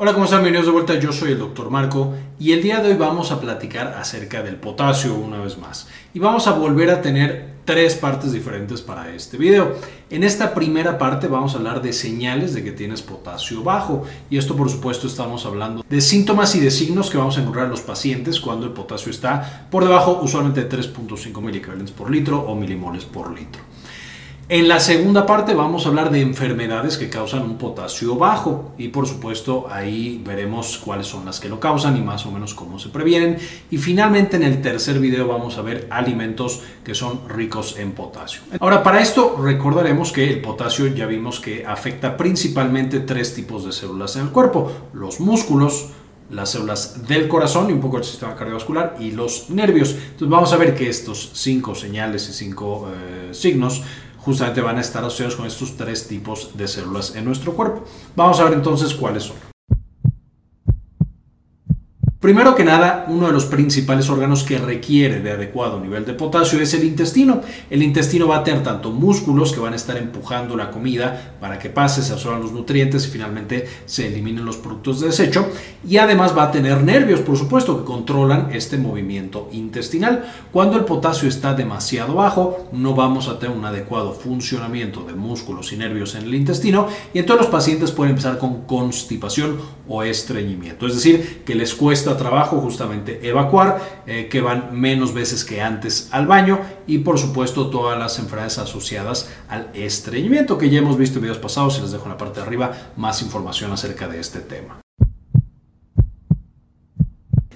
Hola, ¿cómo están? Bienvenidos de vuelta. Yo soy el doctor Marco y el día de hoy vamos a platicar acerca del potasio una vez más. Y vamos a volver a tener tres partes diferentes para este video. En esta primera parte vamos a hablar de señales de que tienes potasio bajo. Y esto por supuesto estamos hablando de síntomas y de signos que vamos a encontrar en los pacientes cuando el potasio está por debajo usualmente de 3.5 milicavalentes por litro o milimoles por litro. En la segunda parte vamos a hablar de enfermedades que causan un potasio bajo y por supuesto ahí veremos cuáles son las que lo causan y más o menos cómo se previenen. Y finalmente en el tercer video vamos a ver alimentos que son ricos en potasio. Ahora para esto recordaremos que el potasio ya vimos que afecta principalmente tres tipos de células en el cuerpo, los músculos, las células del corazón y un poco el sistema cardiovascular y los nervios. Entonces vamos a ver que estos cinco señales y cinco eh, signos justamente van a estar asociados con estos tres tipos de células en nuestro cuerpo. Vamos a ver entonces cuáles son. Primero que nada, uno de los principales órganos que requiere de adecuado nivel de potasio es el intestino. El intestino va a tener tanto músculos que van a estar empujando la comida para que pase, se absorban los nutrientes y finalmente se eliminen los productos de desecho. Y además va a tener nervios, por supuesto, que controlan este movimiento intestinal. Cuando el potasio está demasiado bajo, no vamos a tener un adecuado funcionamiento de músculos y nervios en el intestino y entonces los pacientes pueden empezar con constipación o estreñimiento. Es decir, que les cuesta trabajo justamente evacuar, eh, que van menos veces que antes al baño y por supuesto todas las enfermedades asociadas al estreñimiento que ya hemos visto en videos pasados y les dejo en la parte de arriba más información acerca de este tema.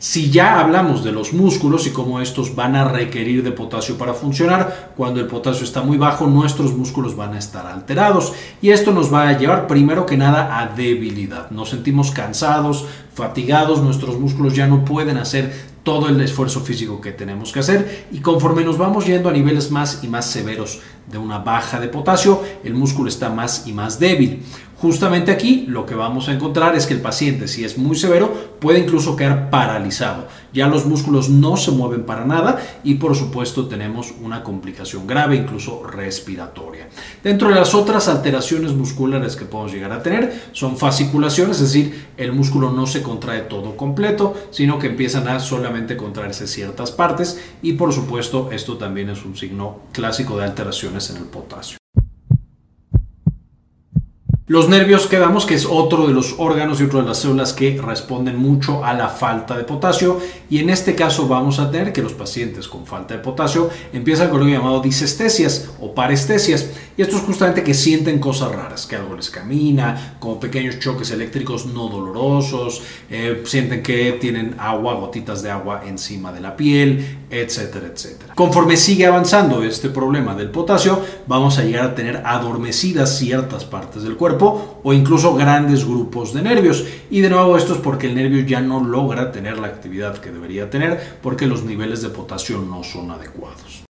Si ya hablamos de los músculos y cómo estos van a requerir de potasio para funcionar, cuando el potasio está muy bajo, nuestros músculos van a estar alterados y esto nos va a llevar primero que nada a debilidad. Nos sentimos cansados, fatigados, nuestros músculos ya no pueden hacer todo el esfuerzo físico que tenemos que hacer y conforme nos vamos yendo a niveles más y más severos de una baja de potasio, el músculo está más y más débil. Justamente aquí lo que vamos a encontrar es que el paciente, si es muy severo, puede incluso quedar paralizado. Ya los músculos no se mueven para nada y por supuesto tenemos una complicación grave, incluso respiratoria. Dentro de las otras alteraciones musculares que podemos llegar a tener son fasciculaciones, es decir, el músculo no se contrae todo completo, sino que empiezan a solamente contraerse ciertas partes y por supuesto esto también es un signo clásico de alteraciones en el potasio. Los nervios quedamos que es otro de los órganos y otro de las células que responden mucho a la falta de potasio. Y en este caso vamos a tener que los pacientes con falta de potasio empiezan con lo llamado disestesias o parestesias. Y esto es justamente que sienten cosas raras, que algo les camina, como pequeños choques eléctricos no dolorosos, eh, sienten que tienen agua, gotitas de agua encima de la piel, etcétera, etcétera. Conforme sigue avanzando este problema del potasio, vamos a llegar a tener adormecidas ciertas partes del cuerpo o incluso grandes grupos de nervios. Y de nuevo esto es porque el nervio ya no logra tener la actividad que debería tener porque los niveles de potasio no son adecuados.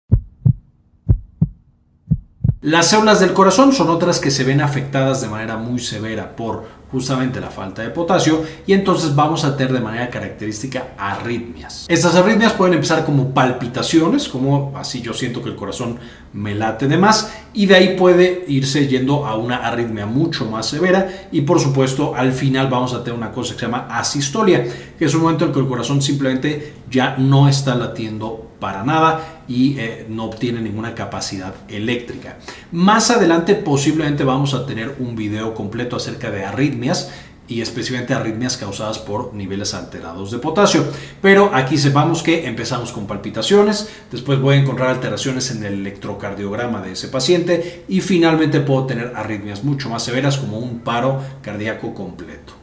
Las células del corazón son otras que se ven afectadas de manera muy severa por justamente la falta de potasio y entonces vamos a tener de manera característica arritmias. Estas arritmias pueden empezar como palpitaciones, como así yo siento que el corazón me late de más y de ahí puede irse yendo a una arritmia mucho más severa y por supuesto al final vamos a tener una cosa que se llama asistolia, que es un momento en que el corazón simplemente ya no está latiendo para nada y eh, no obtiene ninguna capacidad eléctrica. Más adelante posiblemente vamos a tener un video completo acerca de arritmias y especialmente arritmias causadas por niveles alterados de potasio. Pero aquí sepamos que empezamos con palpitaciones, después voy a encontrar alteraciones en el electrocardiograma de ese paciente y finalmente puedo tener arritmias mucho más severas como un paro cardíaco completo.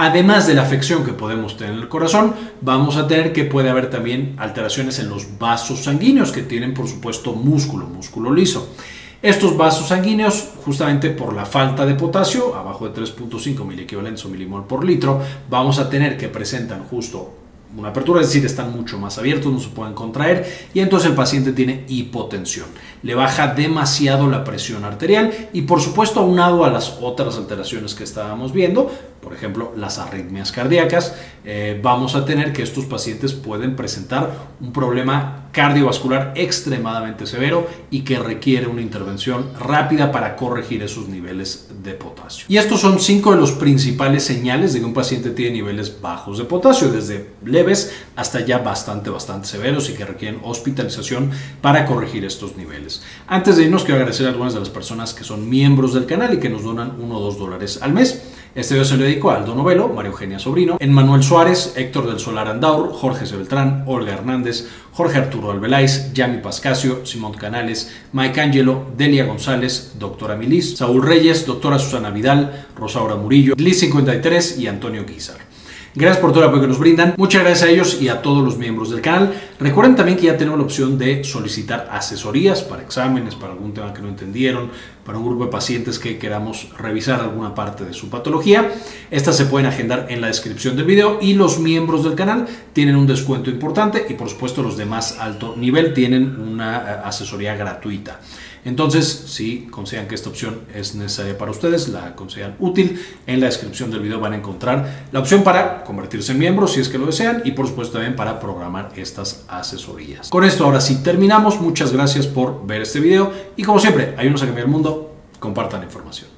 Además de la afección que podemos tener en el corazón, vamos a tener que puede haber también alteraciones en los vasos sanguíneos que tienen por supuesto músculo, músculo liso. Estos vasos sanguíneos, justamente por la falta de potasio, abajo de 3.5 miliequivalentes o milimol por litro, vamos a tener que presentan justo una apertura, es decir, están mucho más abiertos, no se pueden contraer y entonces el paciente tiene hipotensión. Le baja demasiado la presión arterial y por supuesto aunado a las otras alteraciones que estábamos viendo, por ejemplo las arritmias cardíacas, eh, vamos a tener que estos pacientes pueden presentar un problema cardiovascular extremadamente severo y que requiere una intervención rápida para corregir esos niveles de potasio. Y estos son cinco de los principales señales de que un paciente tiene niveles bajos de potasio, desde leves hasta ya bastante, bastante severos y que requieren hospitalización para corregir estos niveles. Antes de irnos, quiero agradecer a algunas de las personas que son miembros del canal y que nos donan uno o dos dólares al mes. Este video se lo dedico a Aldo Novelo, María Eugenia Sobrino, Manuel Suárez, Héctor del Solar Andaur, Jorge Sebeltrán, Olga Hernández, Jorge Arturo Albeláiz, Yami Pascasio, Simón Canales, Mike Angelo, Delia González, Doctora Milis, Saúl Reyes, Doctora Susana Vidal, Rosaura Murillo, Liz 53 y Antonio Guizar. Gracias por todo el apoyo que nos brindan. Muchas gracias a ellos y a todos los miembros del canal. Recuerden también que ya tenemos la opción de solicitar asesorías para exámenes, para algún tema que no entendieron, para un grupo de pacientes que queramos revisar alguna parte de su patología. Estas se pueden agendar en la descripción del video y los miembros del canal tienen un descuento importante y por supuesto los de más alto nivel tienen una eh, asesoría gratuita. Entonces, si consideran que esta opción es necesaria para ustedes, la consideran útil, en la descripción del video van a encontrar la opción para convertirse en miembros si es que lo desean y por supuesto también para programar estas asesorías. Con esto ahora sí terminamos. Muchas gracias por ver este video y como siempre, ayúdenos a cambiar el mundo, compartan la información.